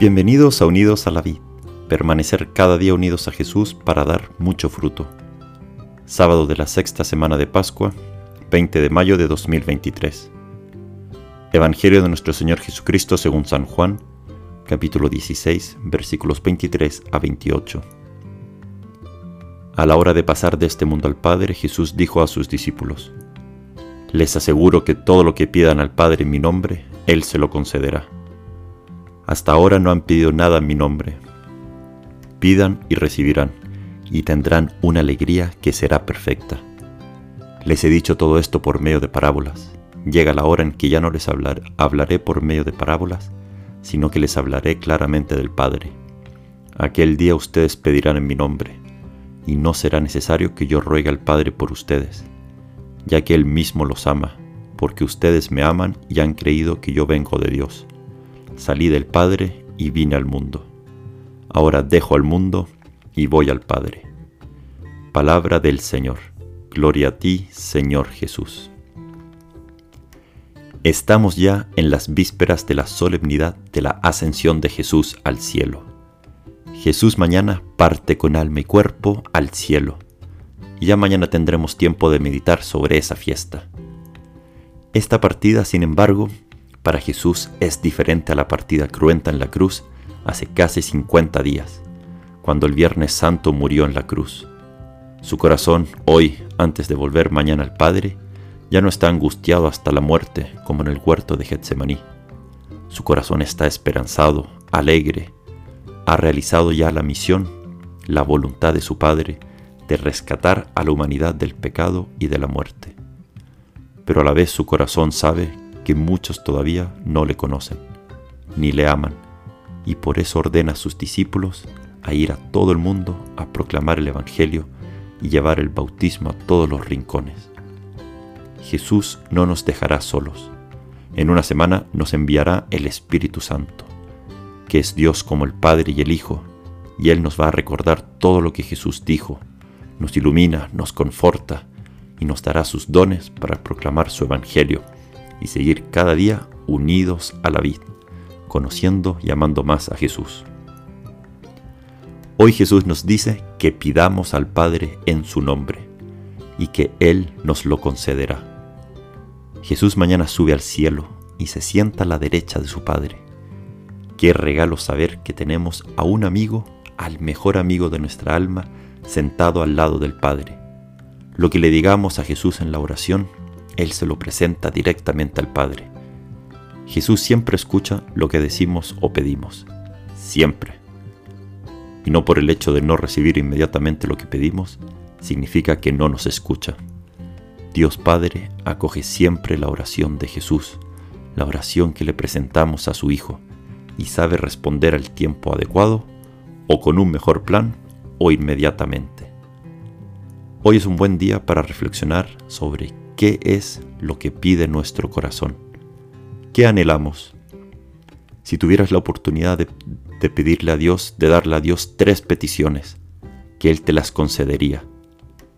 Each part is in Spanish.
Bienvenidos a Unidos a la Vid, permanecer cada día unidos a Jesús para dar mucho fruto. Sábado de la sexta semana de Pascua, 20 de mayo de 2023. Evangelio de nuestro Señor Jesucristo según San Juan, capítulo 16, versículos 23 a 28. A la hora de pasar de este mundo al Padre, Jesús dijo a sus discípulos, Les aseguro que todo lo que pidan al Padre en mi nombre, Él se lo concederá. Hasta ahora no han pedido nada en mi nombre. Pidan y recibirán, y tendrán una alegría que será perfecta. Les he dicho todo esto por medio de parábolas. Llega la hora en que ya no les hablaré por medio de parábolas, sino que les hablaré claramente del Padre. Aquel día ustedes pedirán en mi nombre, y no será necesario que yo ruegue al Padre por ustedes, ya que Él mismo los ama, porque ustedes me aman y han creído que yo vengo de Dios salí del Padre y vine al mundo. Ahora dejo al mundo y voy al Padre. Palabra del Señor. Gloria a ti, Señor Jesús. Estamos ya en las vísperas de la solemnidad de la ascensión de Jesús al cielo. Jesús mañana parte con alma y cuerpo al cielo. Ya mañana tendremos tiempo de meditar sobre esa fiesta. Esta partida, sin embargo, para Jesús es diferente a la partida cruenta en la cruz hace casi 50 días, cuando el Viernes Santo murió en la cruz. Su corazón, hoy, antes de volver mañana al Padre, ya no está angustiado hasta la muerte como en el huerto de Getsemaní. Su corazón está esperanzado, alegre, ha realizado ya la misión, la voluntad de su Padre de rescatar a la humanidad del pecado y de la muerte. Pero a la vez su corazón sabe que muchos todavía no le conocen, ni le aman, y por eso ordena a sus discípulos a ir a todo el mundo a proclamar el Evangelio y llevar el bautismo a todos los rincones. Jesús no nos dejará solos. En una semana nos enviará el Espíritu Santo, que es Dios como el Padre y el Hijo, y Él nos va a recordar todo lo que Jesús dijo, nos ilumina, nos conforta y nos dará sus dones para proclamar su Evangelio y seguir cada día unidos a la vida, conociendo y amando más a Jesús. Hoy Jesús nos dice que pidamos al Padre en su nombre y que Él nos lo concederá. Jesús mañana sube al cielo y se sienta a la derecha de su Padre. Qué regalo saber que tenemos a un amigo, al mejor amigo de nuestra alma, sentado al lado del Padre. Lo que le digamos a Jesús en la oración él se lo presenta directamente al Padre. Jesús siempre escucha lo que decimos o pedimos, siempre. Y no por el hecho de no recibir inmediatamente lo que pedimos, significa que no nos escucha. Dios Padre acoge siempre la oración de Jesús, la oración que le presentamos a su Hijo, y sabe responder al tiempo adecuado, o con un mejor plan, o inmediatamente. Hoy es un buen día para reflexionar sobre ¿Qué es lo que pide nuestro corazón? ¿Qué anhelamos? Si tuvieras la oportunidad de, pedirle a Dios, de darle a Dios tres peticiones, que Él te las concedería,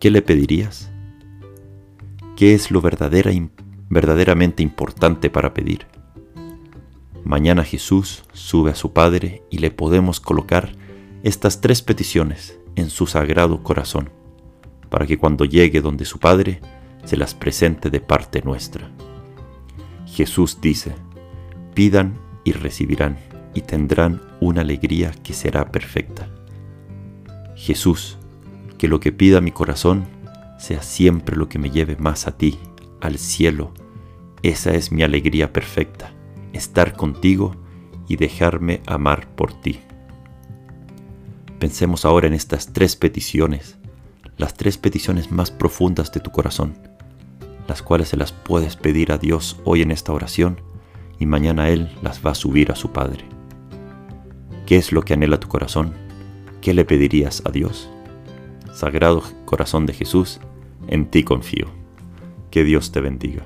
¿qué le pedirías? ¿Qué es lo verdadera, verdaderamente importante para pedir? Mañana Jesús sube a su Padre y le podemos colocar estas tres peticiones en su sagrado corazón, para que cuando llegue donde su Padre, se las presente de parte nuestra. Jesús dice, pidan y recibirán y tendrán una alegría que será perfecta. Jesús, que lo que pida mi corazón sea siempre lo que me lleve más a ti, al cielo. Esa es mi alegría perfecta, estar contigo y dejarme amar por ti. Pensemos ahora en estas tres peticiones, las tres peticiones más profundas de tu corazón las cuales se las puedes pedir a Dios hoy en esta oración y mañana Él las va a subir a su Padre. ¿Qué es lo que anhela tu corazón? ¿Qué le pedirías a Dios? Sagrado corazón de Jesús, en ti confío. Que Dios te bendiga.